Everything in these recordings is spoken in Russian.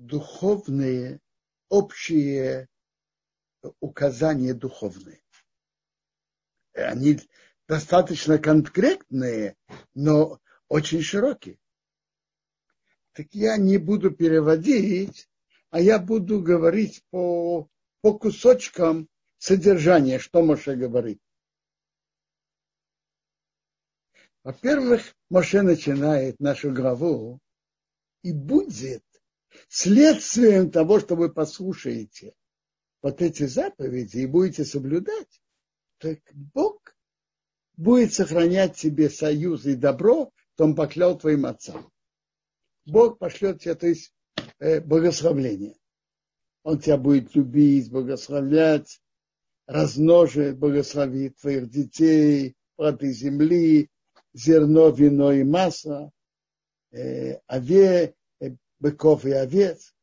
духовные, общие указания духовные. Они достаточно конкретные, но очень широкие. Так я не буду переводить, а я буду говорить по, по кусочкам содержания, что Моше говорит. Во-первых, Моше начинает нашу главу и будет следствием того, что вы послушаете вот эти заповеди и будете соблюдать, так Бог будет сохранять тебе союз и добро, то он поклял твоим отцам. Бог пошлет тебе, то есть э, благословление. Он тебя будет любить, благословлять, размножит, благословит твоих детей, плоды земли, зерно, вино и масло, э, ове, быков и овец.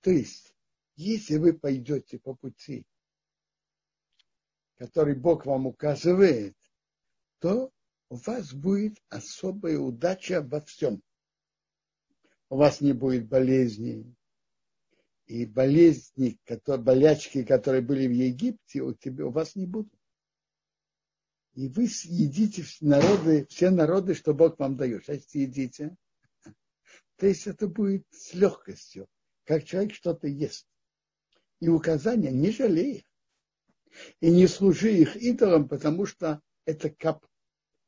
То есть, если вы пойдете по пути, который Бог вам указывает, то у вас будет особая удача во всем. У вас не будет болезней. И болезни, которые, болячки, которые были в Египте, у, тебя, у вас не будут и вы съедите народы, все народы, что Бог вам дает. Сейчас съедите. То есть это будет с легкостью, как человек что-то ест. И указания не жалей И не служи их идолам, потому что это кап,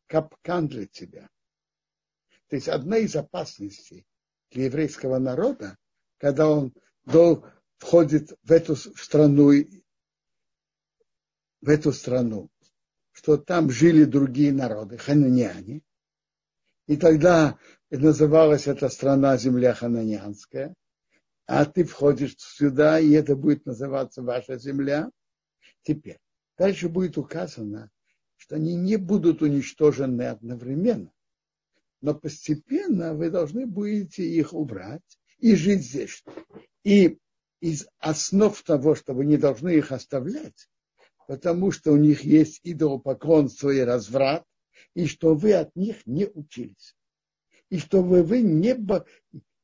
капкан для тебя. То есть одна из опасностей для еврейского народа, когда он до, входит в эту страну, в эту страну, что там жили другие народы, хананяне. И тогда называлась эта страна земля хананянская. А ты входишь сюда, и это будет называться ваша земля. Теперь, дальше будет указано, что они не будут уничтожены одновременно. Но постепенно вы должны будете их убрать и жить здесь. И из основ того, что вы не должны их оставлять, потому что у них есть идолопоклонство и разврат, и что вы от них не учились. И чтобы вы не, бо,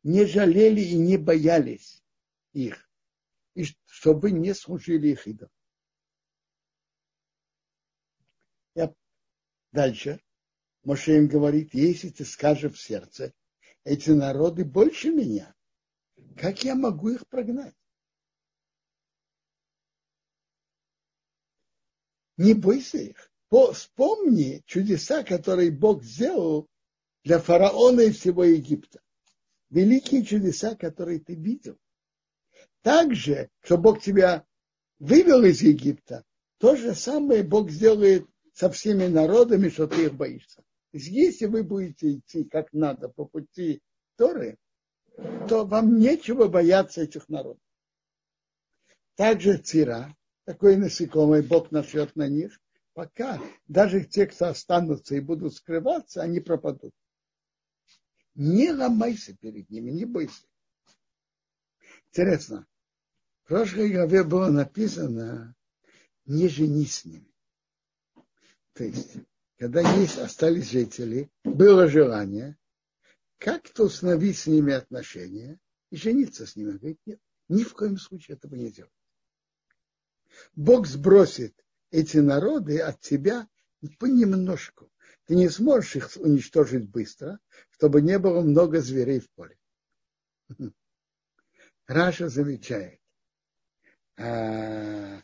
не жалели и не боялись их. И чтобы не служили их идолам. Я... Дальше. Моше им говорит, если ты скажешь в сердце, эти народы больше меня, как я могу их прогнать? не бойся их. Вспомни чудеса, которые Бог сделал для фараона и всего Египта. Великие чудеса, которые ты видел. Также, что Бог тебя вывел из Египта, то же самое Бог сделает со всеми народами, что ты их боишься. Если вы будете идти как надо по пути Торы, то вам нечего бояться этих народов. Также Цира, такое насекомое, Бог нашлет на них, пока даже те, кто останутся и будут скрываться, они пропадут. Не ломайся перед ними, не бойся. Интересно, в прошлой главе было написано, не женись с ними. То есть, когда есть, остались жители, было желание, как-то установить с ними отношения и жениться с ними. Говорит, нет, ни в коем случае этого не делать. Бог сбросит эти народы от тебя понемножку. Ты не сможешь их уничтожить быстро, чтобы не было много зверей в поле. Раша замечает, а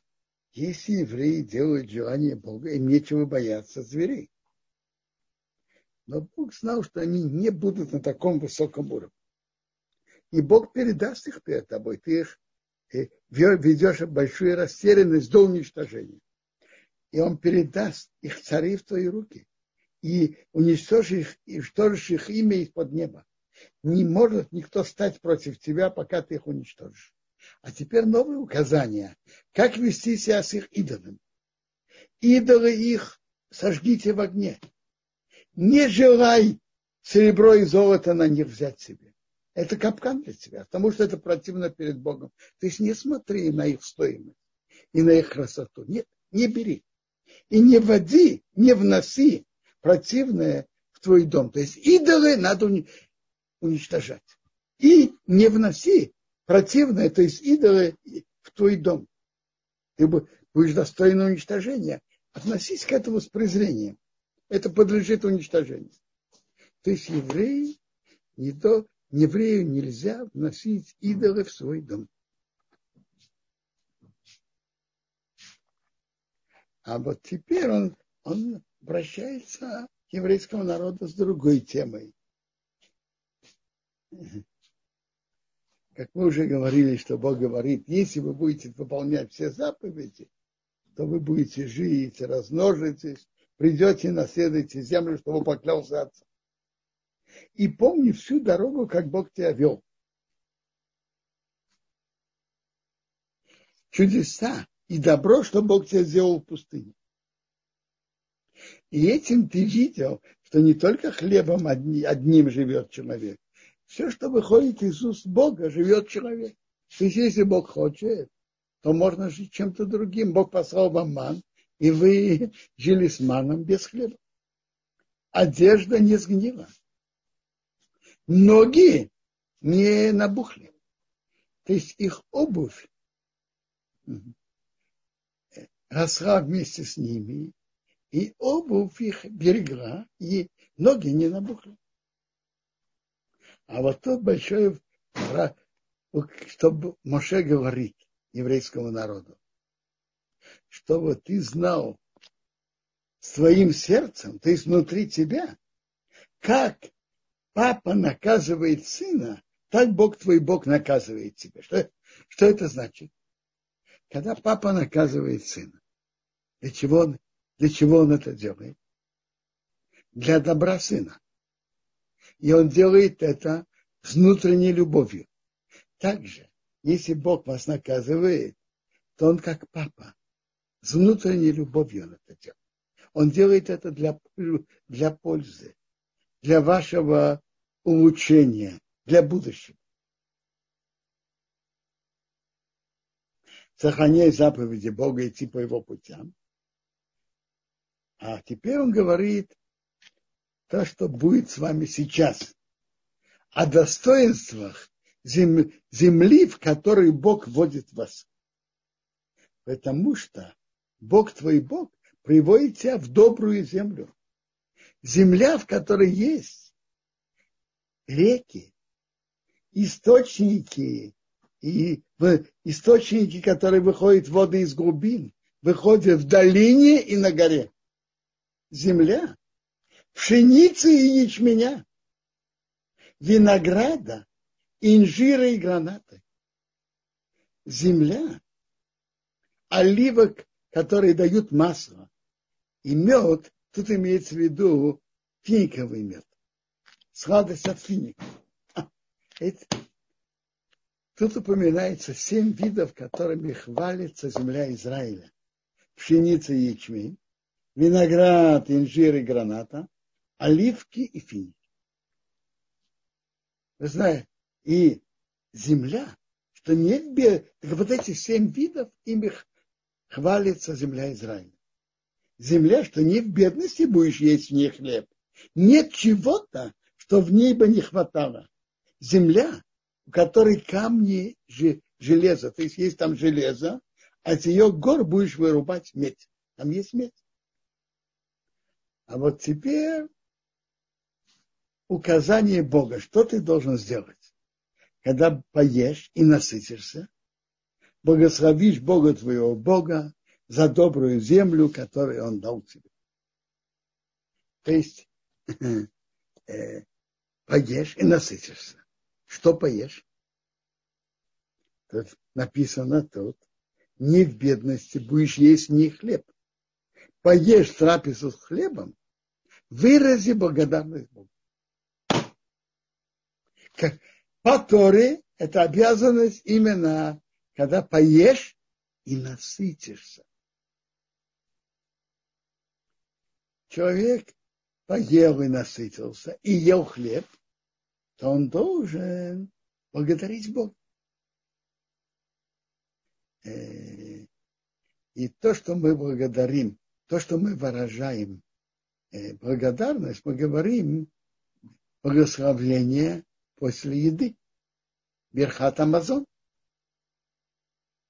если евреи делают желание Бога, им нечего бояться зверей. Но Бог знал, что они не будут на таком высоком уровне. И Бог передаст их перед тобой. Ты их ведешь большую растерянность до уничтожения. И он передаст их цари в твои руки. И уничтожишь их, и уничтожишь их имя из-под неба. Не может никто стать против тебя, пока ты их уничтожишь. А теперь новые указания. Как вести себя с их идолами. Идолы их сожгите в огне. Не желай серебро и золото на них взять себе. Это капкан для тебя, потому что это противно перед Богом. То есть не смотри на их стоимость и на их красоту. Нет, не бери. И не вводи, не вноси противное в твой дом. То есть идолы надо уничтожать. И не вноси противное, то есть идолы, в твой дом. Ты будешь достоин уничтожения. Относись к этому с презрением. Это подлежит уничтожению. То есть евреи, не то, еврею нельзя вносить идолы в свой дом. А вот теперь он, он обращается к еврейскому народу с другой темой. Как мы уже говорили, что Бог говорит, если вы будете выполнять все заповеди, то вы будете жить, размножитесь, придете, наследуете землю, чтобы поклялся Отца. И помни всю дорогу, как Бог тебя вел. Чудеса и добро, что Бог тебе сделал в пустыне. И этим ты видел, что не только хлебом одним живет человек. Все, что выходит из уст Бога, живет человек. То есть, если Бог хочет, то можно жить чем-то другим. Бог послал вам ман, и вы жили с маном без хлеба. Одежда не сгнила. Ноги не набухли. То есть их обувь росла вместе с ними, и обувь их берегла, и ноги не набухли. А вот тут большой, что Моше говорит еврейскому народу, чтобы ты знал своим сердцем, то есть внутри тебя, как папа наказывает сына, так Бог твой Бог наказывает тебя. Что, что это значит? Когда папа наказывает сына, для чего он, для чего он это делает? Для добра сына. И он делает это с внутренней любовью. Также, если Бог вас наказывает, то он как папа. С внутренней любовью он это делает. Он делает это для, для пользы, для вашего улучшения, для будущего. Сохраняй заповеди Бога, идти по его путям. А теперь он говорит то, что будет с вами сейчас. О достоинствах земли, в которой Бог вводит вас. Потому что Бог твой Бог приводит тебя в добрую землю. Земля, в которой есть реки, источники, и источники, которые выходят воды из глубин, выходят в долине и на горе земля, пшеницы и ячменя, винограда, инжира и гранаты. Земля, оливок, которые дают масло, и мед, тут имеется в виду финиковый мед, сладость от финика. Это, тут упоминается семь видов, которыми хвалится земля Израиля. Пшеница и ячмень, виноград, инжир и граната, оливки и финики. Вы знаете, и земля, что нет бед, так вот эти семь видов, ими хвалится земля Израиля. Земля, что не в бедности будешь есть в ней хлеб. Нет чего-то, что в ней бы не хватало. Земля, у которой камни железа, то есть есть там железо, а с ее гор будешь вырубать медь. Там есть медь. А вот теперь указание Бога, что ты должен сделать, когда поешь и насытишься, благословишь Бога твоего Бога за добрую землю, которую Он дал тебе. То есть э, поешь и насытишься. Что поешь? Тут написано тут, не в бедности будешь есть не хлеб. Поешь трапезу с хлебом, вырази благодарность Богу. По Торе это обязанность именно, когда поешь и насытишься. Человек поел и насытился, и ел хлеб, то он должен благодарить Бога. Э, и то, что мы благодарим, то, что мы выражаем Э, благодарность, мы говорим благословление после еды. Берхат Амазон.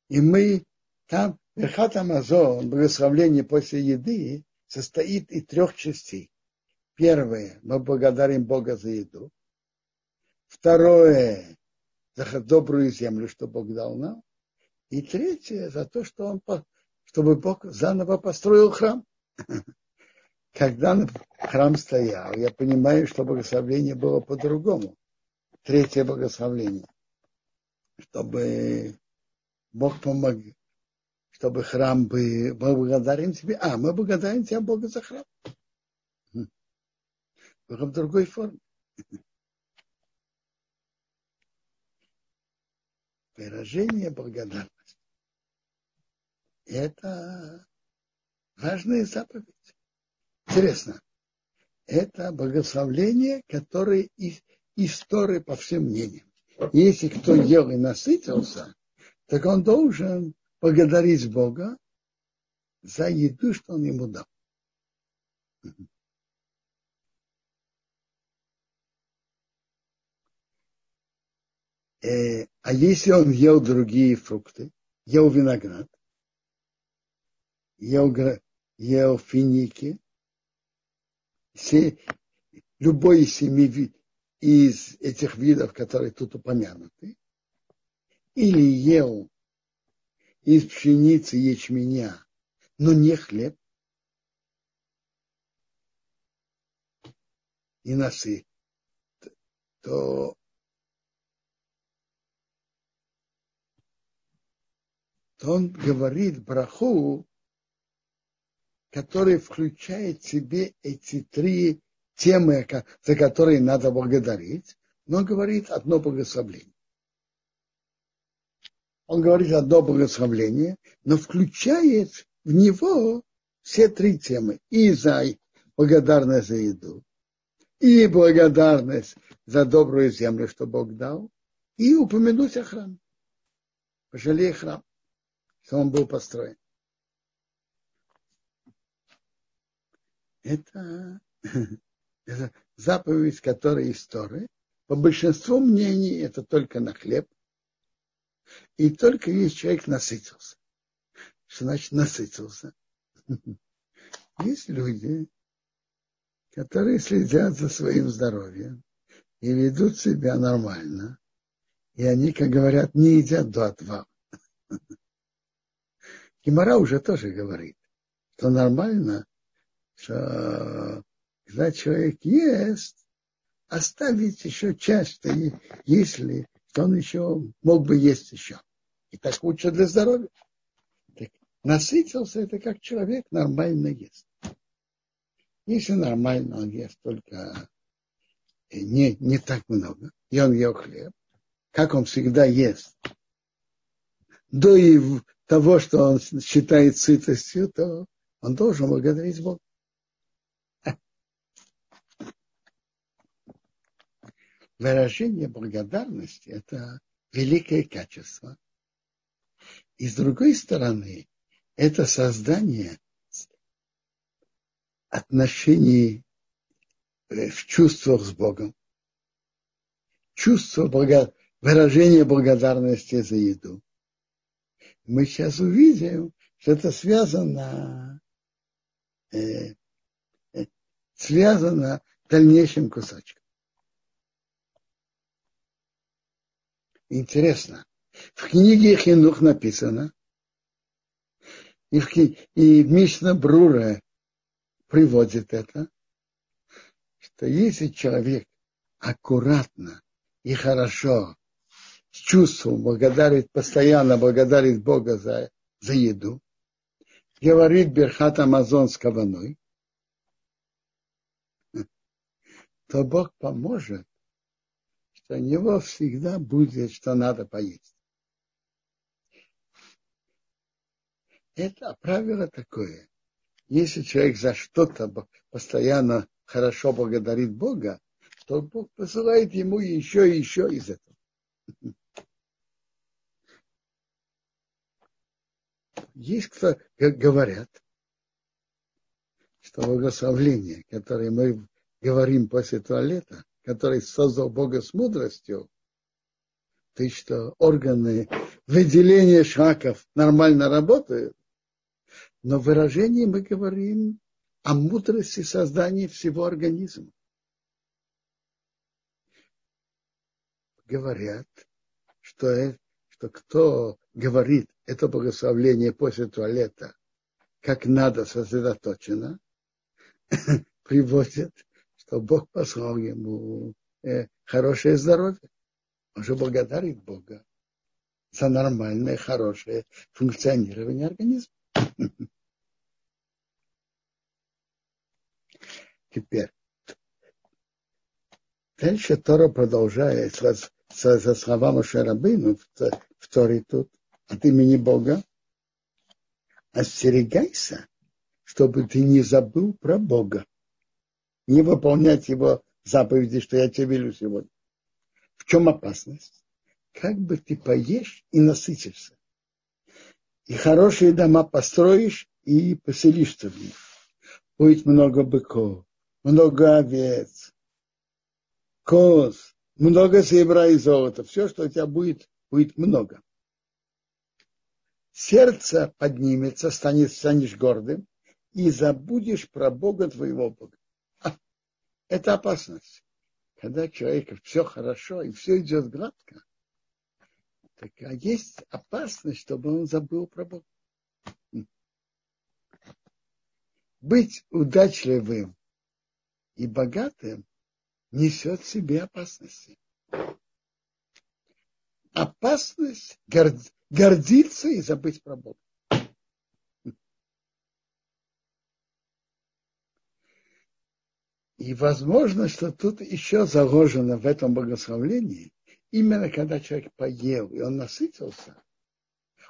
И мы там, Берхат Амазон, благословление после еды, состоит из трех частей. Первое, мы благодарим Бога за еду. Второе, за добрую землю, что Бог дал нам. И третье, за то, что он, чтобы Бог заново построил храм. Когда храм стоял, я понимаю, что благословение было по-другому. Третье благословение. Чтобы Бог помог, чтобы храм был, благодарим тебе. А, мы благодарим тебя, Бога, за храм. Только в другой форме. Выражение благодарности. Это важная заповедь. Интересно. Это благословление, которое из истории по всем мнениям. Если кто ел и насытился, так он должен благодарить Бога за еду, что он ему дал. Э, а если он ел другие фрукты, ел виноград, ел, ел финики, все, любой из семи из этих видов, которые тут упомянуты, или ел из пшеницы ячменя, но не хлеб, и носы, то то он говорит браху, который включает в себе эти три темы, за которые надо благодарить, но говорит одно благословление. Он говорит одно благословление, но включает в него все три темы. И за благодарность за еду, и благодарность за добрую землю, что Бог дал, и упомянуть о храме. Пожалей храм он был построен. Это, это заповедь, которая из Торы. По большинству мнений это только на хлеб. И только если человек насытился. Что значит насытился? Есть люди, которые следят за своим здоровьем и ведут себя нормально. И они, как говорят, не едят до отвала. Гимара уже тоже говорит, что нормально, что когда человек ест, оставить еще часть, если что он еще мог бы есть еще. И так лучше для здоровья. Так, насытился, это как человек нормально ест. Если нормально он ест только не, не так много, и он ел хлеб, как он всегда ест, до, того, что он считает сытостью, то он должен благодарить Бога. Выражение благодарности – это великое качество. И с другой стороны, это создание отношений э, в чувствах с Богом. Чувство благо... выражения благодарности за еду мы сейчас увидим, что это связано, э, э, связано дальнейшим кусочком. Интересно. В книге Хинух написано, и в, и Мишна Брура приводит это, что если человек аккуратно и хорошо с чувством благодарит, постоянно благодарит Бога за, за еду, говорит Берхат Амазон с каваной, то Бог поможет, что у него всегда будет, что надо поесть. Это правило такое. Если человек за что-то постоянно хорошо благодарит Бога, то Бог посылает ему еще и еще из этого. Есть кто говорят, что благословление, которое мы говорим после туалета, который создал Бога с мудростью, есть что органы выделения шлаков нормально работают, но в выражении мы говорим о мудрости создания всего организма. Говорят, что, что кто говорит это благословление после туалета, как надо сосредоточено, приводит, что Бог послал ему э, хорошее здоровье. Он же благодарит Бога за нормальное, хорошее функционирование организма. Теперь. Дальше Тора продолжает со, со, со словами Шарабыну в, в Торе тут от имени Бога. Остерегайся, чтобы ты не забыл про Бога. Не выполнять его заповеди, что я тебе велю сегодня. В чем опасность? Как бы ты поешь и насытишься. И хорошие дома построишь и поселишься в них. Будет много быков, много овец, коз, много серебра и золота. Все, что у тебя будет, будет много. Сердце поднимется, станет, станешь гордым, и забудешь про Бога твоего Бога. Это опасность. Когда человеку все хорошо и все идет гладко, так а есть опасность, чтобы он забыл про Бога. Быть удачливым и богатым несет в себе опасности. Опасность гордиться и забыть про Бога. И возможно, что тут еще заложено в этом благословлении, именно когда человек поел и он насытился,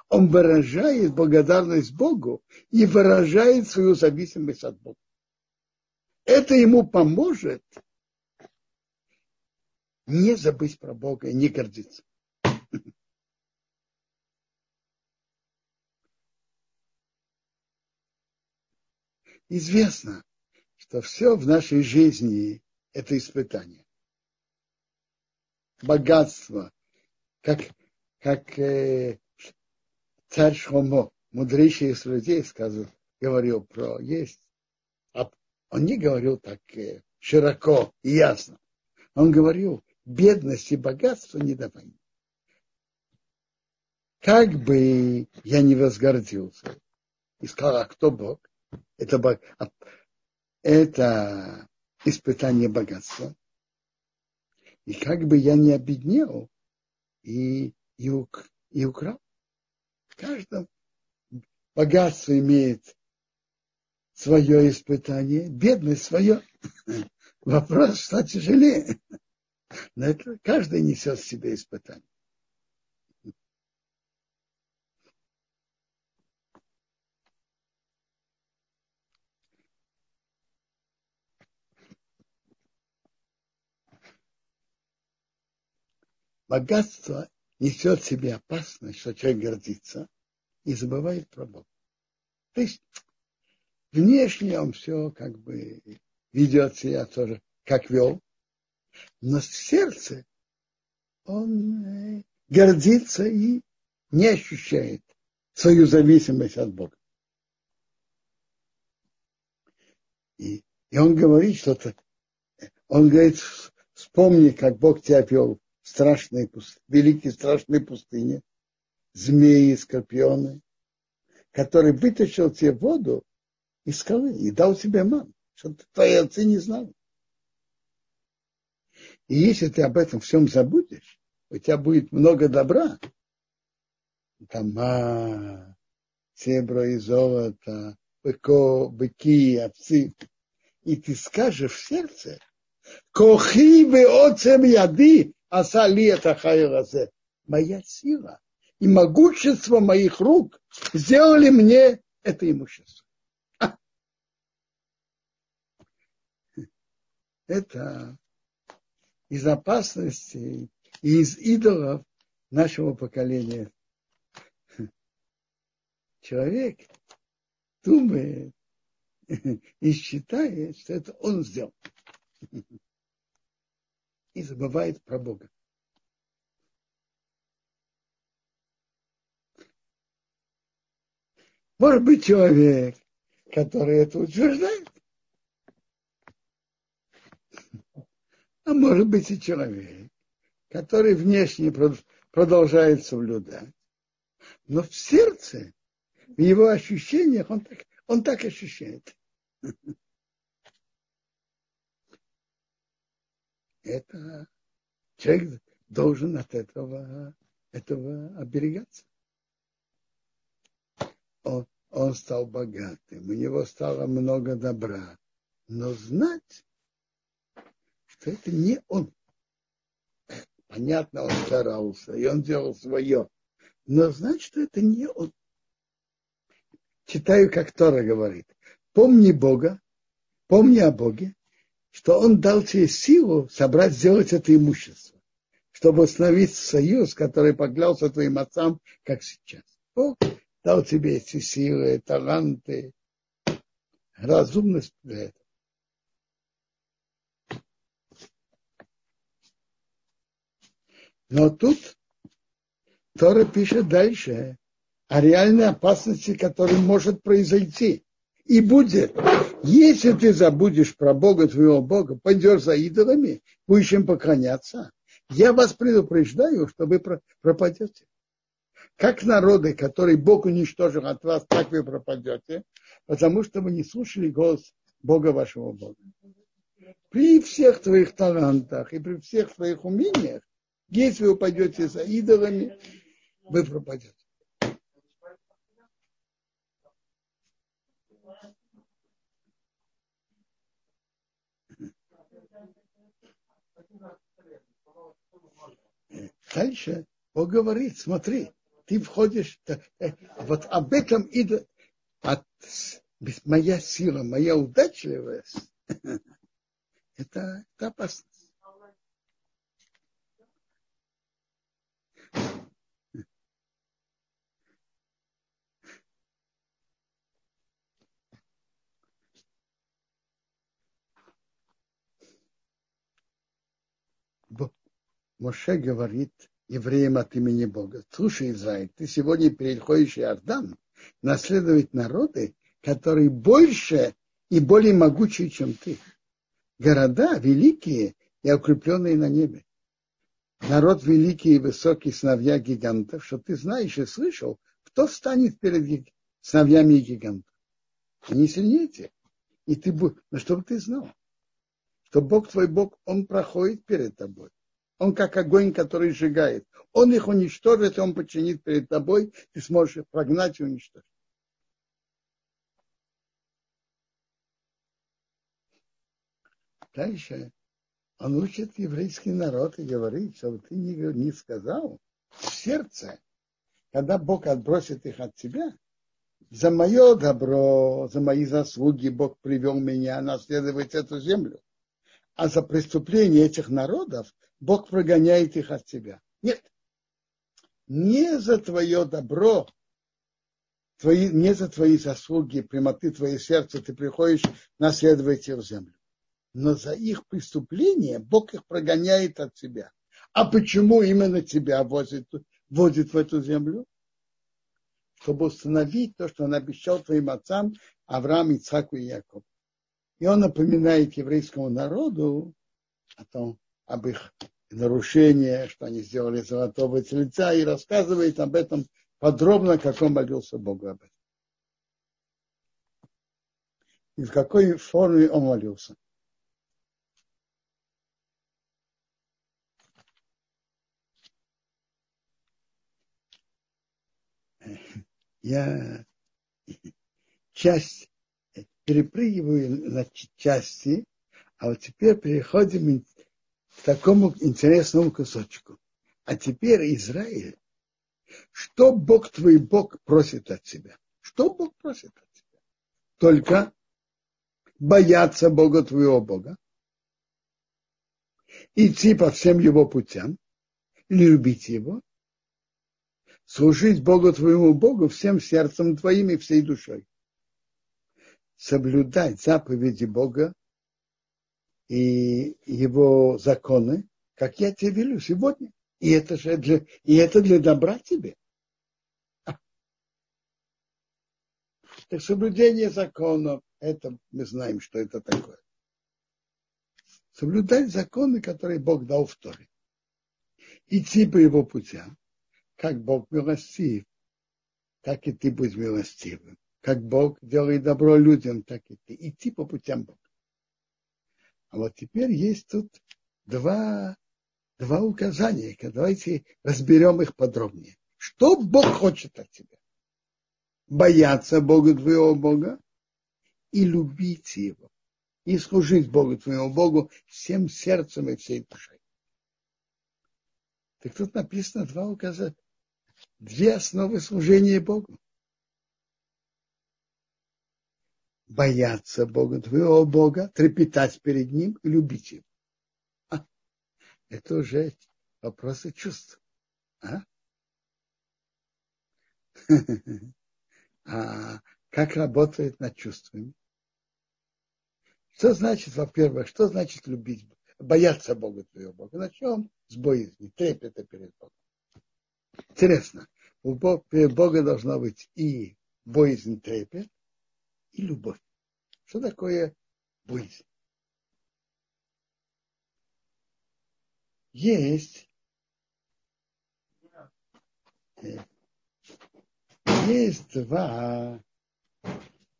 он выражает благодарность Богу и выражает свою зависимость от Бога. Это ему поможет не забыть про Бога и не гордиться. Известно, что все в нашей жизни – это испытание. Богатство, как, как э, царь Шломо, мудрейший из людей, сказал, говорил про есть. А он не говорил так э, широко и ясно. Он говорил, бедность и богатство не давай. Как бы я не возгордился и сказал, а кто Бог? Это это испытание богатства. И как бы я не обеднел и, и, ук, и украл. В богатство имеет свое испытание, бедность свое. Вопрос, что тяжелее. Но это каждый несет в себе испытание. Богатство несет в себе опасность, что человек гордится и забывает про Бога. То есть внешне он все как бы ведет себя тоже, как вел, но в сердце он э, гордится и не ощущает свою зависимость от Бога. И, и он говорит что-то, он говорит, вспомни, как Бог тебя вел страшной, великой страшной пустыне, змеи скорпионы, который вытащил тебе воду из скалы и дал тебе ман, что твои отцы не знали. И если ты об этом всем забудешь, у тебя будет много добра. Дома, серебро и золото, быко, быки, овцы. И ты скажешь в сердце, кохи бы отцем яды, асали это хайразе. Моя сила и могущество моих рук сделали мне это имущество. Это из опасности и из идолов нашего поколения. Человек думает и считает, что это он сделал и забывает про Бога. Может быть, человек, который это утверждает, а может быть и человек, который внешне продолжает соблюдать, но в сердце, в его ощущениях он так, он так ощущает. Это человек должен от этого, этого оберегаться. Он, он стал богатым, у него стало много добра. Но знать, что это не он. Понятно, он старался, и он делал свое. Но знать, что это не он. Читаю, как Тора говорит. Помни Бога, помни о Боге, что Он дал тебе силу собрать, сделать это имущество, чтобы установить союз, который поклялся твоим отцам, как сейчас. Бог дал тебе эти силы, таланты, разумность для этого. Но тут Тора пишет дальше о реальной опасности, которая может произойти. И будет, если ты забудешь про Бога, твоего Бога, пойдешь за идолами, будешь им поклоняться, я вас предупреждаю, что вы пропадете. Как народы, которые Бог уничтожил от вас, так вы пропадете, потому что вы не слушали голос Бога вашего Бога. При всех твоих талантах и при всех твоих умениях если вы пойдете за идолами, вы пропадете. Дальше Бог говорит, смотри, ты входишь, э, вот об этом идет, от, моя сила, моя удачливость, это, это опасно. Моше говорит евреям от имени Бога, слушай, Израиль, ты сегодня переходишь Иордан наследовать народы, которые больше и более могучие, чем ты. Города великие и укрепленные на небе. Народ великий и высокий, сыновья гигантов, что ты знаешь и слышал, кто станет перед сыновьями гигантов. Они сильнее тех. И ты, но чтобы ты знал, что Бог твой Бог, Он проходит перед тобой. Он как огонь, который сжигает. Он их уничтожит, он подчинит перед тобой, ты сможешь их прогнать и уничтожить. Дальше он учит еврейский народ и говорит, чтобы ты не, не сказал в сердце, когда Бог отбросит их от тебя, за мое добро, за мои заслуги Бог привел меня наследовать эту землю. А за преступление этих народов Бог прогоняет их от тебя. Нет. Не за твое добро, твои, не за твои заслуги, прямоты твоего сердца ты приходишь наследовать их землю. Но за их преступление Бог их прогоняет от себя. А почему именно тебя возит, возит в эту землю? Чтобы установить то, что он обещал твоим отцам Авраам, Ицхаку и Якову. И он напоминает еврейскому народу о том, об их нарушении, что они сделали золотого тельца, и рассказывает об этом подробно, как он молился Богу об этом. И в какой форме он молился. Я часть перепрыгиваю на части, а вот теперь переходим такому интересному кусочку. А теперь Израиль, что Бог твой Бог просит от тебя? Что Бог просит от тебя? Только бояться Бога твоего Бога, идти по всем его путям, любить его, служить Богу твоему Богу всем сердцем твоим и всей душой, соблюдать заповеди Бога и его законы, как я тебе велю сегодня. И это же для, и это для добра тебе. Так соблюдение законов, это мы знаем, что это такое. Соблюдать законы, которые Бог дал в Торе. Идти по его путям, как Бог милостив, так и ты будь милостивым. Как Бог делает добро людям, так и ты. Идти по путям Бога. А вот теперь есть тут два, два указания. Давайте разберем их подробнее. Что Бог хочет от тебя? Бояться Бога твоего Бога и любить Его. И служить Богу твоему Богу всем сердцем и всей душой. Так тут написано два указания. Две основы служения Богу. Бояться Бога, твоего Бога, трепетать перед Ним и любить Его. А, это уже вопросы чувств. А? а как работает над чувствами? Что значит, во-первых, что значит любить, бояться Бога твоего Бога? Начнем с боязни, трепета перед Богом. Интересно, у Бога, должна быть и боязнь, трепет, и любовь. Что такое боязнь? Есть есть два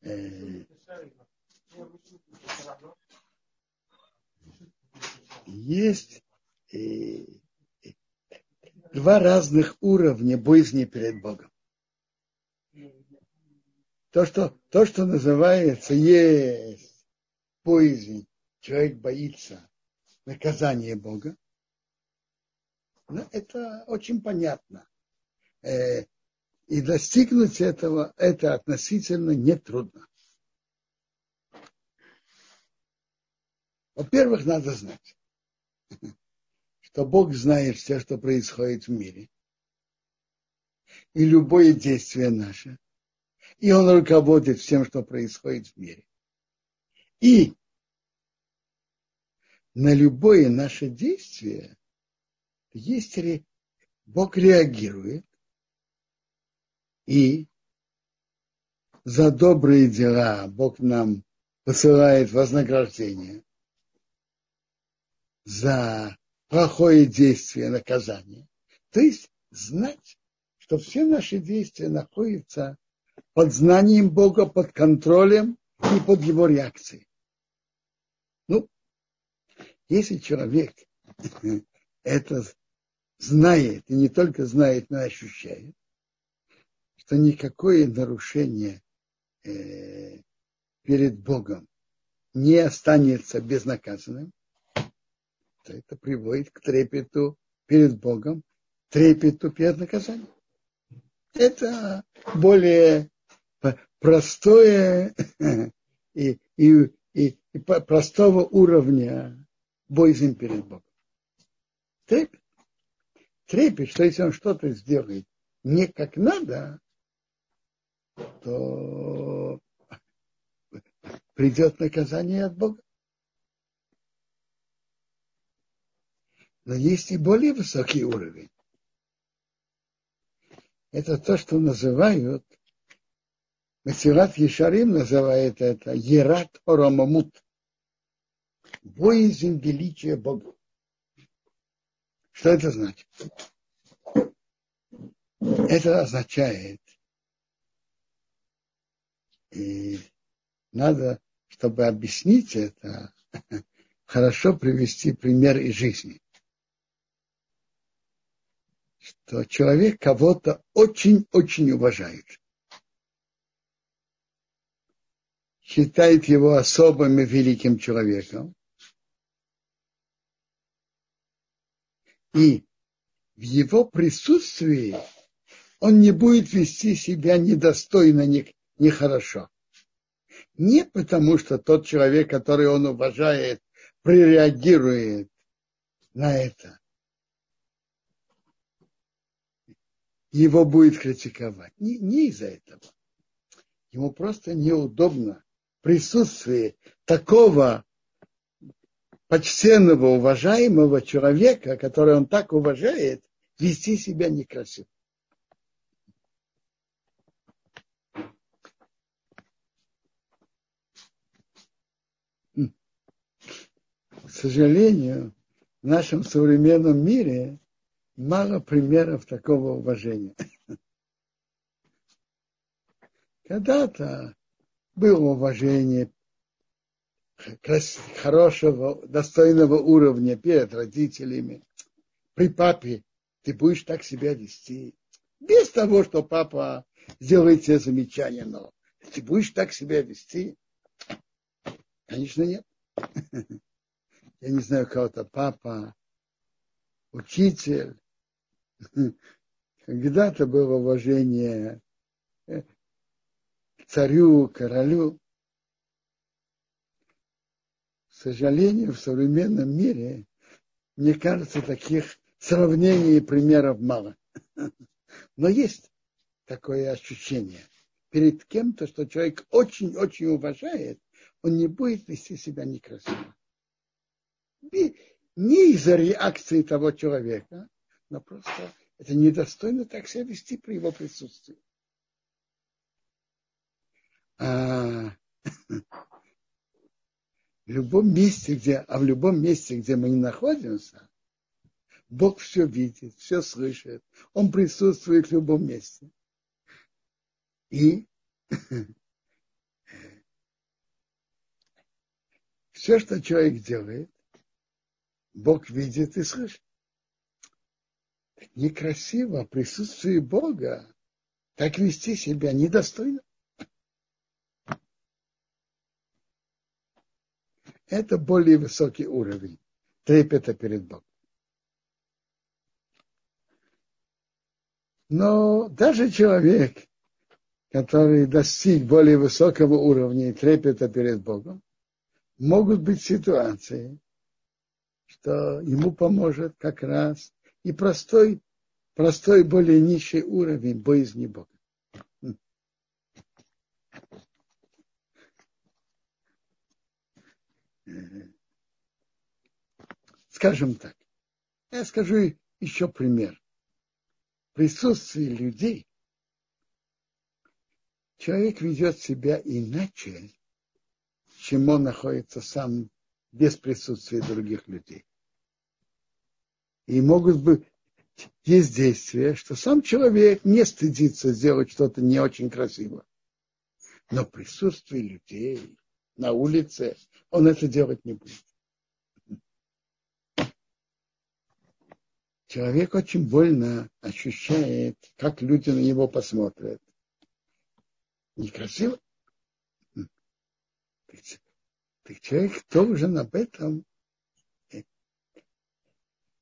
э, есть э, два разных уровня боязни перед Богом то, что, то, что называется есть поэзия, человек боится наказания Бога, ну, это очень понятно. Э, и достигнуть этого, это относительно нетрудно. Во-первых, надо знать, что Бог знает все, что происходит в мире. И любое действие наше – и он руководит всем, что происходит в мире. И на любое наше действие есть ре... Бог реагирует и за добрые дела Бог нам посылает вознаграждение, за плохое действие наказание. То есть знать, что все наши действия находятся под знанием Бога, под контролем и под его реакцией. Ну, если человек это знает, и не только знает, но и ощущает, что никакое нарушение э, перед Богом не останется безнаказанным, то это приводит к трепету перед Богом, трепету перед наказанием. Это более простое и, и, и, и простого уровня боязнь перед Богом. Трепет. Трепет, что если он что-то сделает не как надо, то придет наказание от Бога. Но есть и более высокий уровень. Это то, что называют Масилат Ешарим называет это Ерат Орамамут. Боязнь величия Бога. Что это значит? Это означает, и надо, чтобы объяснить это, хорошо привести пример из жизни. Что человек кого-то очень-очень уважает. Считает его особым и великим человеком. И в его присутствии он не будет вести себя недостойно, нехорошо. Не потому, что тот человек, который он уважает, прореагирует на это. Его будет критиковать. Не, не из-за этого. Ему просто неудобно присутствии такого почтенного, уважаемого человека, который он так уважает, вести себя некрасиво. К сожалению, в нашем современном мире мало примеров такого уважения. Когда-то было уважение хорошего, достойного уровня перед родителями. При папе ты будешь так себя вести. Без того, что папа сделает тебе замечание, но ты будешь так себя вести? Конечно, нет. Я не знаю, кого-то папа, учитель. Когда-то было уважение царю, королю. К сожалению, в современном мире, мне кажется, таких сравнений и примеров мало. Но есть такое ощущение. Перед кем-то, что человек очень-очень уважает, он не будет вести себя некрасиво. Не из-за реакции того человека, но просто это недостойно так себя вести при его присутствии. А, в любом месте, где, а в любом месте, где мы не находимся, Бог все видит, все слышит. Он присутствует в любом месте. И все, что человек делает, Бог видит и слышит. Некрасиво в присутствии Бога так вести себя недостойно. Это более высокий уровень трепета перед Богом. Но даже человек, который достиг более высокого уровня и трепета перед Богом, могут быть ситуации, что ему поможет как раз и простой, простой более низший уровень боязни Бога. Скажем так, я скажу еще пример. В присутствии людей человек ведет себя иначе, чем он находится сам без присутствия других людей. И могут быть есть действия, что сам человек не стыдится сделать что-то не очень красиво. Но в присутствии людей на улице он это делать не будет. Человек очень больно ощущает, как люди на него посмотрят. Некрасиво. Так человек должен об этом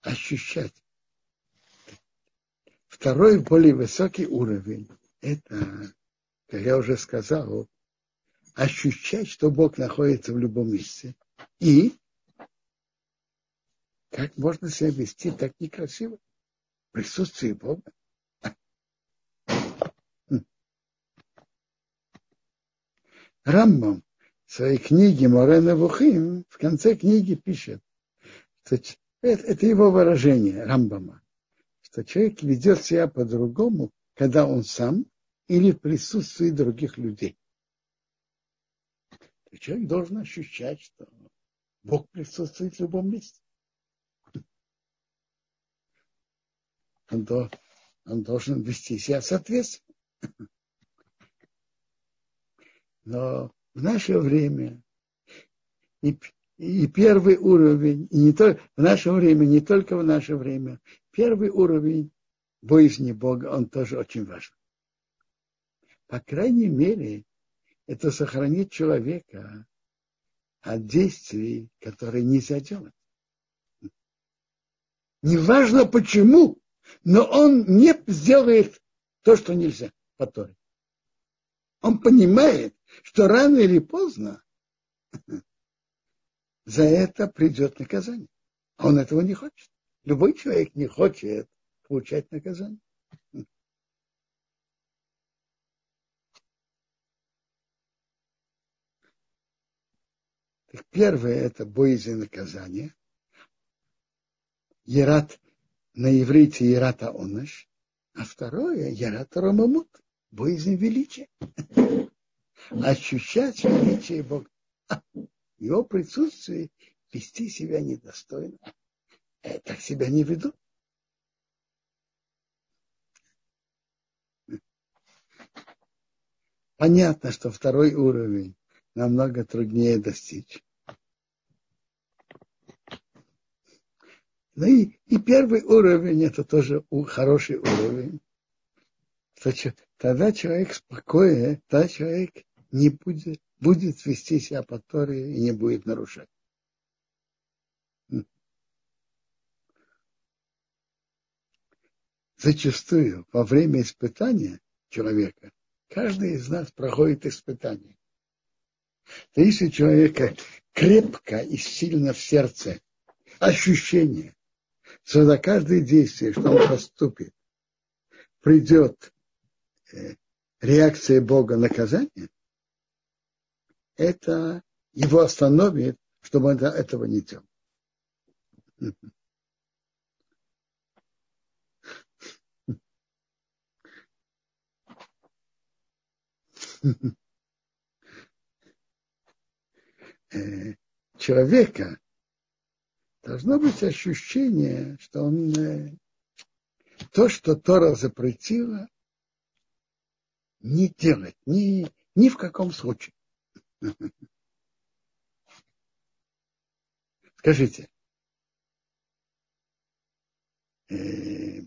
ощущать. Второй, более высокий уровень, это, как я уже сказал, ощущать, что Бог находится в любом месте. И как можно себя вести так некрасиво? В присутствии Бога. Рамбам в своей книге Морена Вухим в конце книги пишет, что это, это его выражение Рамбама, что человек ведет себя по-другому, когда он сам или в присутствии других людей. И человек должен ощущать, что Бог присутствует в любом месте. Он, до, он должен вести себя соответственно. Но в наше время и, и первый уровень, и не только в наше время, не только в наше время, первый уровень боязни Бога, он тоже очень важен. По крайней мере, это сохранит человека от действий, которые нельзя делать. Неважно почему, но он не сделает то, что нельзя по Торе. Он понимает, что рано или поздно за это придет наказание. А он этого не хочет. Любой человек не хочет получать наказание. Первое – это боязнь наказания. Ерат на иврите Ерата Оныш. А второе – Ерата Ромамут, боязнь величия. Ощущать величие Бога. Его присутствие вести себя недостойно, э, так себя не ведут. Понятно, что второй уровень намного труднее достичь. Ну и, и первый уровень это тоже хороший уровень. Тогда человек спокойный, тогда человек не будет, будет вести себя по Торе и не будет нарушать. Зачастую во время испытания человека каждый из нас проходит испытание. То если у человека крепко и сильно в сердце ощущение, что за каждое действие, что он поступит, придет э, реакция Бога наказания, это его остановит, чтобы он этого не делал. Э, человека должно быть ощущение, что он э, то, что Тора запретила, не делать, ни, ни в каком случае. Скажите, э,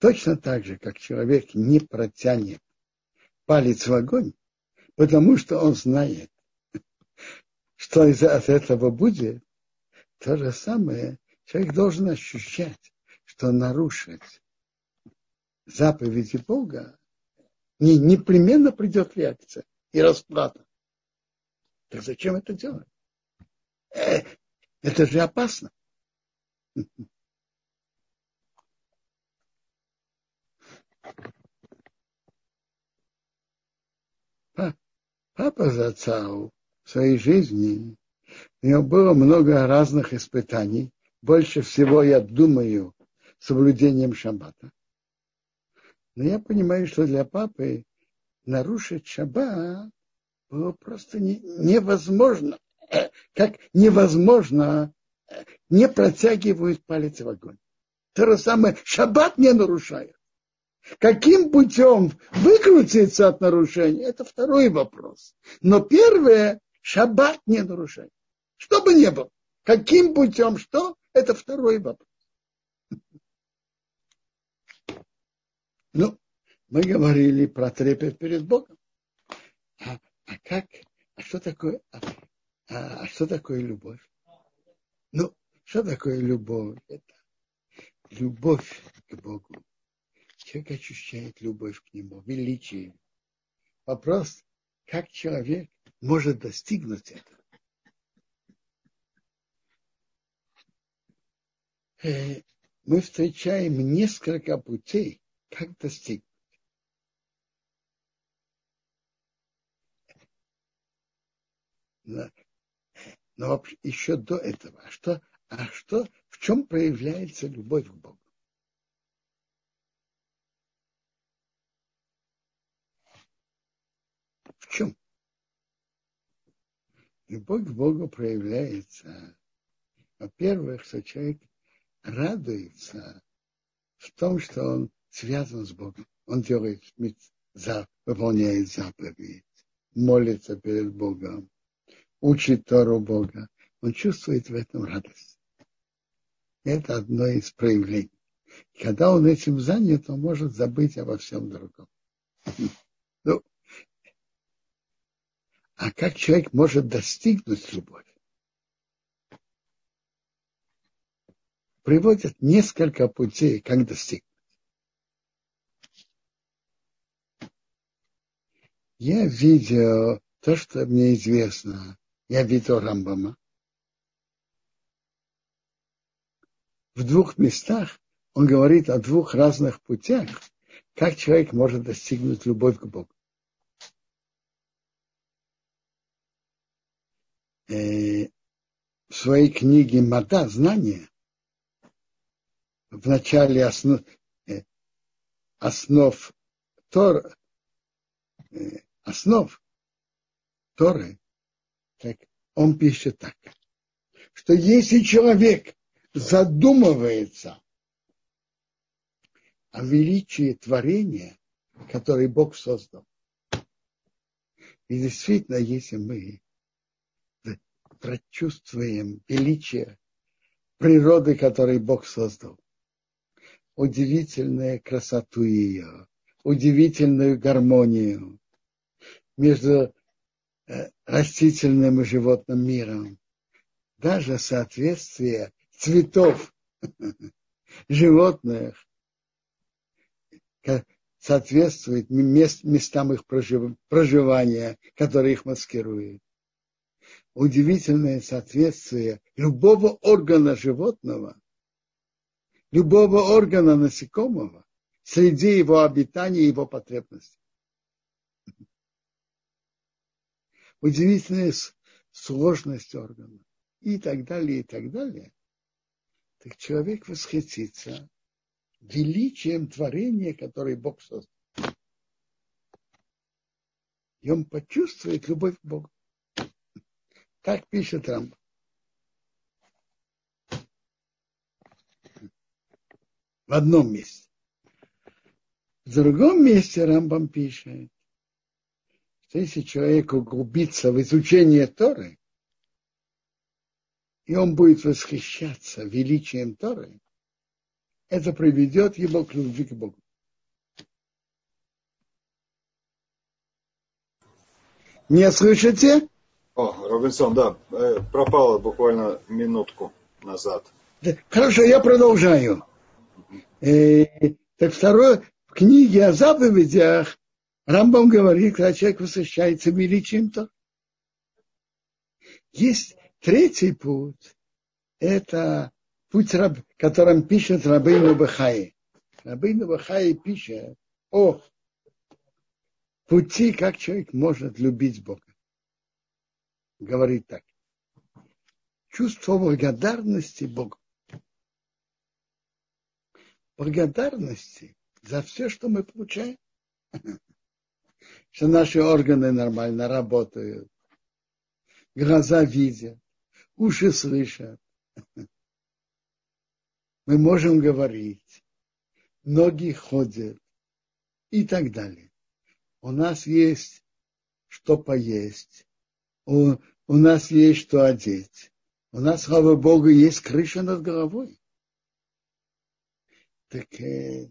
точно так же, как человек не протянет палец в огонь, потому что он знает, что из от этого будет, то же самое человек должен ощущать, что нарушить заповеди Бога не, непременно придет реакция и расплата. Так зачем это делать? Э, это же опасно. Папа Зацау в своей жизни у него было много разных испытаний. Больше всего, я думаю, соблюдением шаббата. Но я понимаю, что для папы нарушить шаббат было просто не, невозможно. Как невозможно не протягивают палец в огонь. То же самое, шаббат не нарушает. Каким путем выкрутиться от нарушения, это второй вопрос. Но первое, шаббат не нарушает. Что бы ни было. Каким путем что? Это второй вопрос. Ну, мы говорили про трепет перед Богом. А, а как? А что такое? А, а, а что такое любовь? Ну, что такое любовь? Это любовь к Богу. Человек ощущает любовь к Нему, величие. Вопрос, как человек может достигнуть этого? Мы встречаем несколько путей, как достигнуть. Но, но еще до этого, а что, а что, в чем проявляется любовь к Богу? В чем? Любовь к Богу проявляется, во-первых, что человек радуется в том, что он связан с Богом. Он делает, выполняет заповедь, молится перед Богом, учит Тору Бога. Он чувствует в этом радость. Это одно из проявлений. когда он этим занят, он может забыть обо всем другом. Ну, а как человек может достигнуть любовь? Приводят несколько путей, как достигнуть. Я видел то, что мне известно. Я видел Рамбама. В двух местах он говорит о двух разных путях, как человек может достигнуть любовь к Богу. Э, в своей книге «Мата. Знание» в начале основ, э, основ Тор, э, основ Торы, так он пишет так, что если человек задумывается о величии творения, которое Бог создал, и действительно, если мы прочувствуем величие природы, которую Бог создал, удивительную красоту ее, удивительную гармонию между э, растительным и животным миром, даже соответствие цветов животных соответствует мест, местам их проживания, которые их маскируют. Удивительное соответствие любого органа животного, любого органа насекомого среди его обитания и его потребностей. Удивительная сложность органа и так далее, и так далее. Так человек восхитится величием творения, которое Бог создал. И он почувствует любовь к Богу. Так пишет Рамбам. В одном месте. В другом месте Рамбам пишет, что если человек углубится в изучение Торы, и он будет восхищаться величием Торы, это приведет его к любви к Богу. Не слышите? О, Робинсон, да, э, пропало буквально минутку назад. Хорошо, я продолжаю. Э, так второе, в книге о заповедях Рамбам говорит, когда человек восхищается величием-то. Есть третий путь, это путь, которым пишет Рабейну Бахаи. Рабейну Бахаи пишет о пути, как человек может любить Бога. Говорит так. Чувство благодарности Богу. Благодарности за все, что мы получаем. Что наши органы нормально работают. Глаза видят, уши слышат мы можем говорить, ноги ходят и так далее. У нас есть что поесть, у, у нас есть что одеть, у нас, слава Богу, есть крыша над головой. Так э,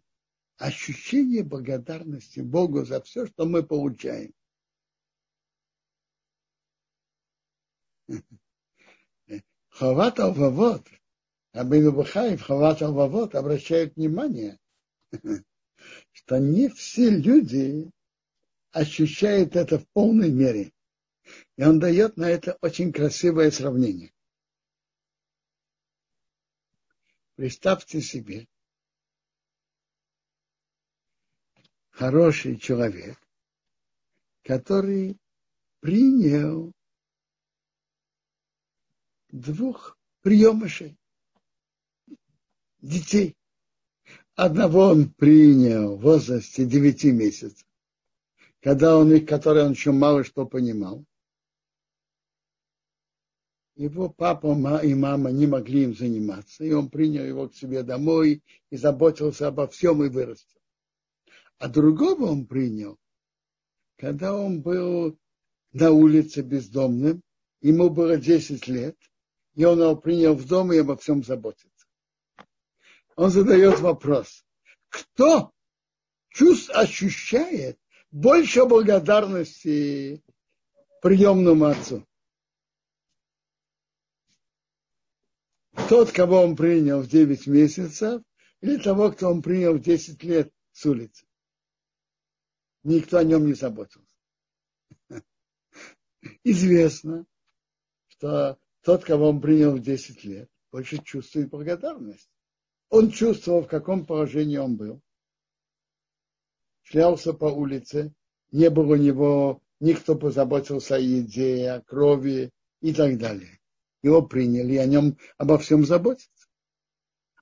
ощущение благодарности Богу за все, что мы получаем. Хават алвавот Рабейну Бахаев, Хават Алвавот обращают внимание, что не все люди ощущают это в полной мере. И он дает на это очень красивое сравнение. Представьте себе, хороший человек, который принял двух приемышей детей. Одного он принял в возрасте 9 месяцев, когда он, который он еще мало что понимал. Его папа и мама не могли им заниматься, и он принял его к себе домой и заботился обо всем и вырастил. А другого он принял, когда он был на улице бездомным, ему было 10 лет, и он его принял в дом и обо всем заботился он задает вопрос, кто чувств ощущает больше благодарности приемному отцу? Тот, кого он принял в 9 месяцев, или того, кто он принял в 10 лет с улицы. Никто о нем не заботился. Известно, что тот, кого он принял в 10 лет, больше чувствует благодарность он чувствовал, в каком положении он был. Шлялся по улице, не было у него, никто позаботился о еде, о крови и так далее. Его приняли, и о нем обо всем заботятся.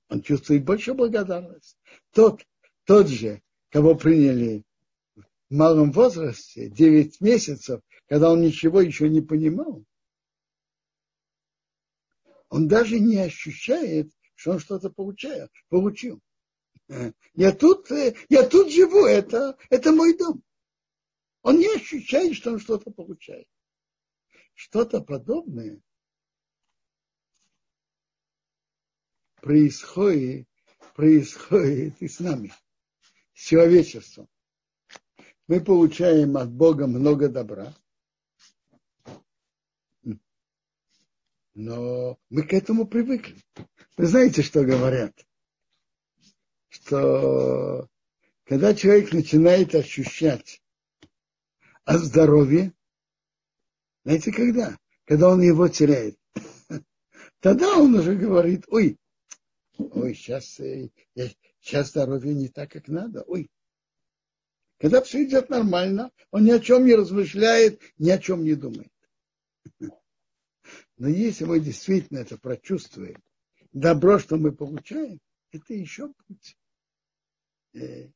Он чувствует больше благодарность. Тот, тот же, кого приняли малом возрасте, 9 месяцев, когда он ничего еще не понимал, Он даже не ощущает, что он что-то получает, получил. Я тут, я тут живу, это, это мой дом. Он не ощущает, что он что-то получает. Что-то подобное происходит, происходит и с нами, с человечеством. Мы получаем от Бога много добра, но мы к этому привыкли. Вы знаете, что говорят? Что когда человек начинает ощущать о здоровье, знаете, когда? Когда он его теряет. Тогда он уже говорит, ой, ой, сейчас, э, сейчас здоровье не так, как надо, ой. Когда все идет нормально, он ни о чем не размышляет, ни о чем не думает. Но если мы действительно это прочувствуем, добро, что мы получаем, это еще путь. Э,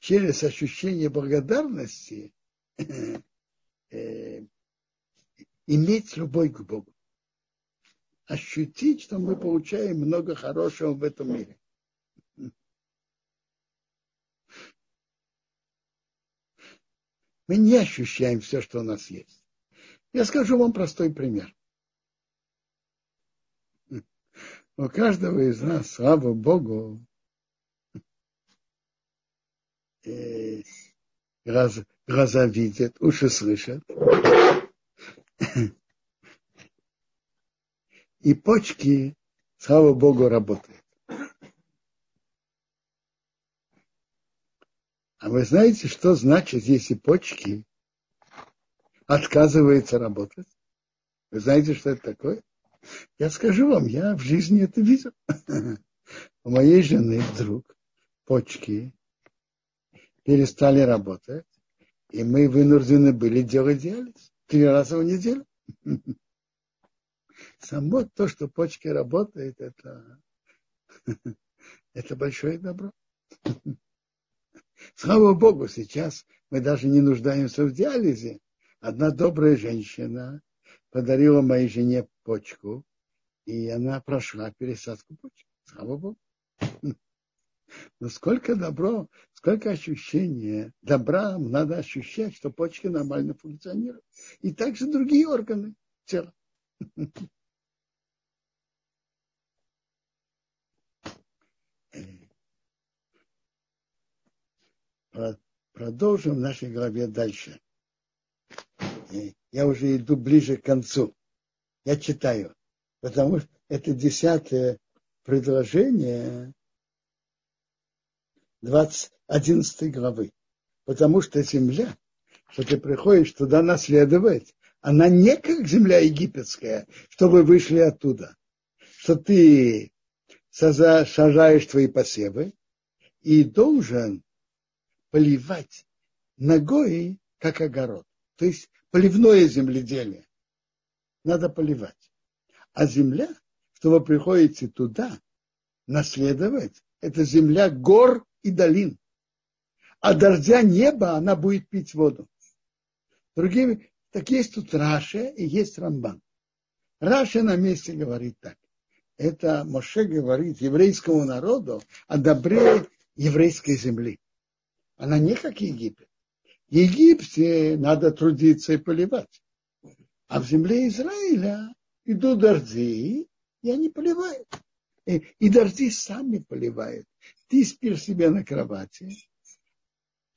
через ощущение благодарности э, иметь любовь к Богу. Ощутить, что мы получаем много хорошего в этом мире. Мы не ощущаем все, что у нас есть. Я скажу вам простой пример. У каждого из нас, слава Богу, глаза, глаза видят, уши слышат. И почки, слава Богу, работают. А вы знаете, что значит, если почки отказываются работать? Вы знаете, что это такое? Я скажу вам, я в жизни это видел. У моей жены вдруг почки перестали работать, и мы вынуждены были делать диализ три раза в неделю. Само то, что почки работают, это, это большое добро. Слава Богу, сейчас мы даже не нуждаемся в диализе. Одна добрая женщина подарила моей жене почку, и она прошла пересадку почки. Слава Богу. Но сколько добро, сколько ощущения добра надо ощущать, что почки нормально функционируют. И также другие органы тела. Продолжим в нашей главе дальше. Я уже иду ближе к концу. Я читаю, потому что это десятое предложение 20, 11 главы. Потому что земля, что ты приходишь туда наследовать, она не как земля египетская, что вы вышли оттуда. Что ты сажаешь твои посевы и должен поливать ногой, как огород. То есть поливное земледелие. Надо поливать. А земля, что вы приходите туда наследовать, это земля гор и долин. От дождя неба она будет пить воду. Другими, так есть тут Раши и есть Рамбан. Раши на месте говорит так. Это Моше говорит еврейскому народу о добре еврейской земли. Она не как Египет. В Египте надо трудиться и поливать. А в земле Израиля идут дожди, и они поливают. И, и дожди сами поливают. Ты спишь себе на кровати,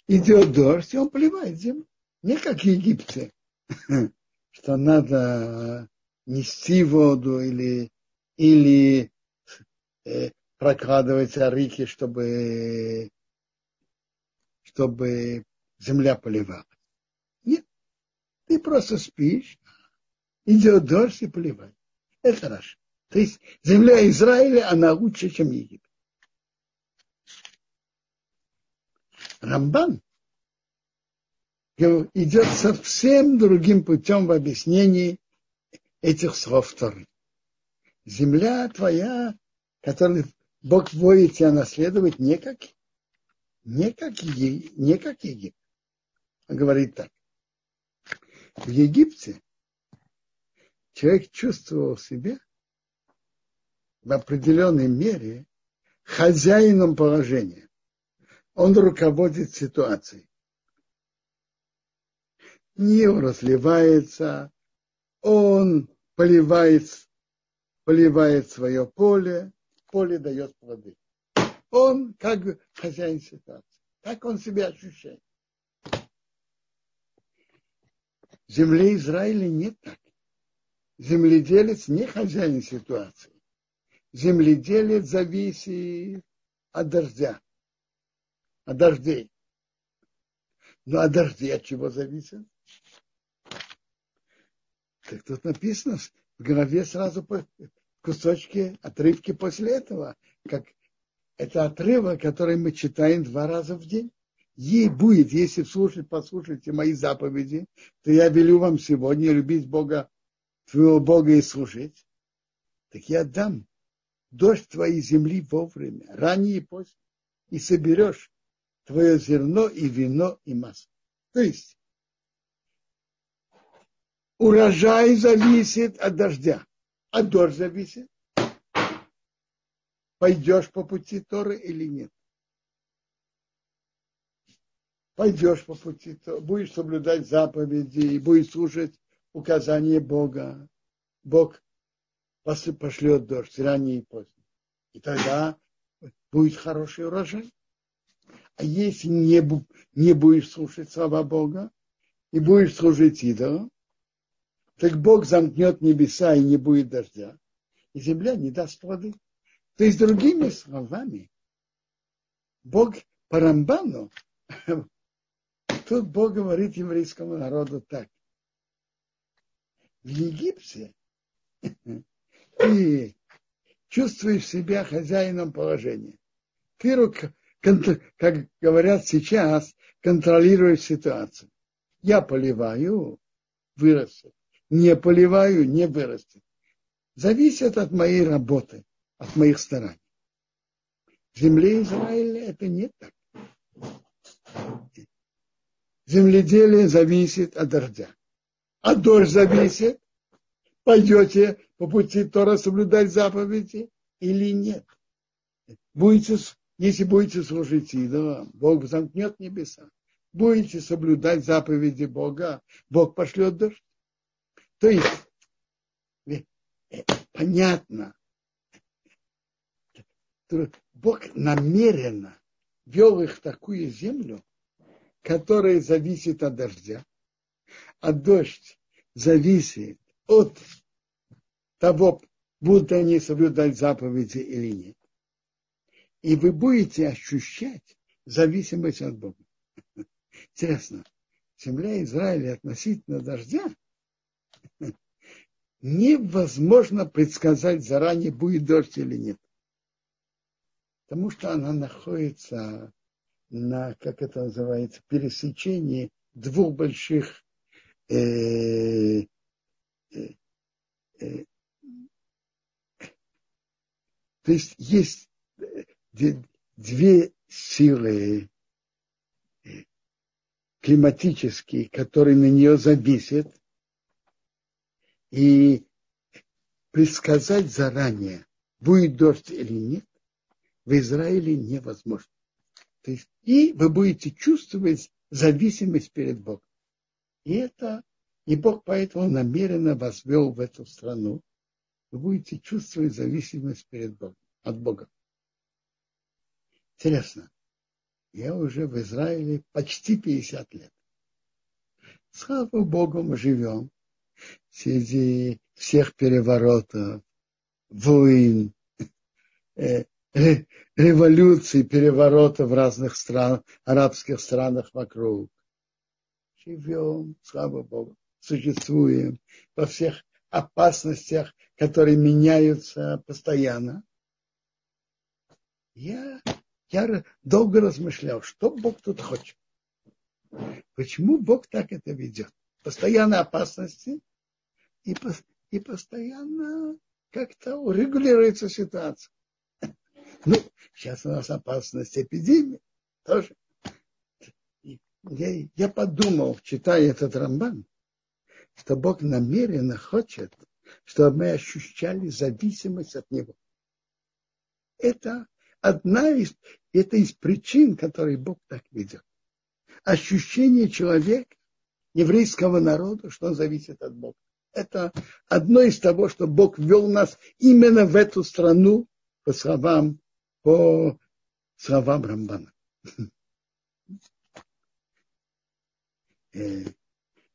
идет дождь, и он поливает землю. Не как в Египте, что надо нести воду или, или э, прокладывать реки, чтобы чтобы земля поливала. Нет. Ты просто спишь, идет дождь и поливает. Это хорошо. То есть земля Израиля, она лучше, чем Египет. Рамбан идет совсем другим путем в объяснении этих слов Торы. Земля твоя, которую Бог вводит тебя наследовать, не как не как, не как Египет. Он говорит так. В Египте человек чувствовал себя в определенной мере хозяином положения. Он руководит ситуацией. Не разливается, он поливает, поливает свое поле, поле дает плоды. Он как хозяин ситуации. Так он себя ощущает. В земле Израиля нет так. Земледелец не хозяин ситуации. Земледелец зависит от дождя, от дождей. Ну, а дожди от чего зависят? Так тут написано в голове сразу кусочки, отрывки после этого, как это отрывок, который мы читаем два раза в день. Ей будет, если слушать, послушайте мои заповеди, то я велю вам сегодня любить Бога, твоего Бога и служить. Так я дам дождь твоей земли вовремя, ранее и поздно, и соберешь твое зерно и вино и масло. То есть урожай зависит от дождя, а дождь зависит, пойдешь по пути Торы или нет. Пойдешь по пути Торы, будешь соблюдать заповеди, будешь слушать указания Бога. Бог пошлет дождь ранее и поздно. И тогда будет хороший урожай. А если не, не будешь слушать слова Бога и будешь служить идолам, так Бог замкнет небеса и не будет дождя, и земля не даст плоды. То есть, другими словами, Бог по Рамбану, тут Бог говорит еврейскому народу так. В Египте ты чувствуешь себя хозяином положения. Ты, как говорят сейчас, контролируешь ситуацию. Я поливаю, вырастет не поливаю, не вырастет. Зависит от моей работы, от моих стараний. В земле Израиля это не так. Земледелие зависит от дождя. А дождь зависит, пойдете по пути Тора соблюдать заповеди или нет. Будете, если будете служить идолам, Бог замкнет небеса. Будете соблюдать заповеди Бога, Бог пошлет дождь. То есть, э, понятно, Бог намеренно вел их в такую землю, которая зависит от дождя, а дождь зависит от того, будут они соблюдать заповеди или нет. И вы будете ощущать зависимость от Бога. Интересно, земля Израиля относительно дождя невозможно предсказать заранее, будет дождь или нет. Потому что она находится на, как это называется, пересечении двух больших э, э, э, то есть есть две силы э, климатические, которые на нее зависят, и предсказать заранее, будет дождь или нет, в Израиле невозможно. То есть, и вы будете чувствовать зависимость перед Богом. И это, и Бог поэтому намеренно вас вел в эту страну. Вы будете чувствовать зависимость перед Богом, от Бога. Интересно, я уже в Израиле почти 50 лет. Слава Богу, мы живем среди всех переворотов, войн, э, революций, переворотов в разных стран, арабских странах вокруг. Живем, слава Богу, существуем во всех опасностях, которые меняются постоянно. Я, я долго размышлял, что Бог тут хочет. Почему Бог так это ведет? Постоянные опасности и, и постоянно как-то урегулируется ситуация. Ну, сейчас у нас опасность эпидемии тоже. Я, я подумал, читая этот рамбан, что Бог намеренно хочет, чтобы мы ощущали зависимость от Него. Это одна из, это из причин, которые Бог так ведет. Ощущение человека, еврейского народа, что он зависит от Бога. Это одно из того, что Бог ввел нас именно в эту страну по словам, по словам Рамбана. Э,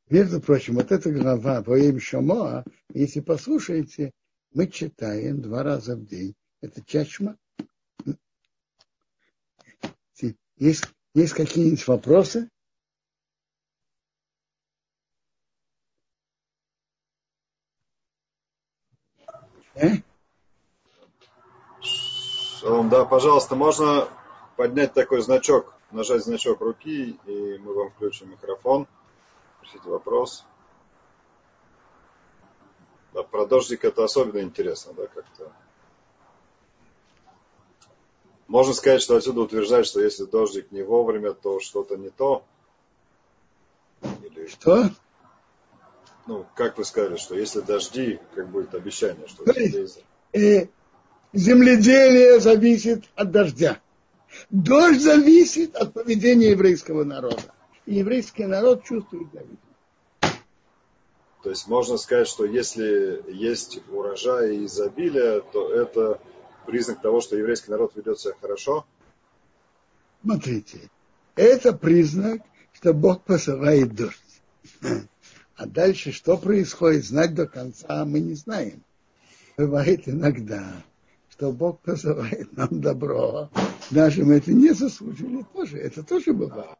между прочим, вот эта глава во имя Шамоа, если послушаете, мы читаем два раза в день. Это чашма. Есть, есть какие-нибудь вопросы? Э? Да, пожалуйста, можно поднять такой значок, нажать значок руки, и мы вам включим микрофон. Спросите вопрос. Да, про дождик это особенно интересно, да, как-то. Можно сказать, что отсюда утверждать, что если дождик не вовремя, то что-то не то. Или... Что? Ну, как вы сказали, что если дожди, как будет обещание, что... Э, земледелие зависит от дождя. Дождь зависит от поведения еврейского народа. И еврейский народ чувствует зависимость. То есть можно сказать, что если есть урожай и изобилие, то это признак того, что еврейский народ ведет себя хорошо? Смотрите, это признак, что Бог посылает дождь. А дальше что происходит, знать до конца мы не знаем. Бывает иногда, что Бог посылает нам добро. Даже мы это не заслужили тоже. Это тоже бывает.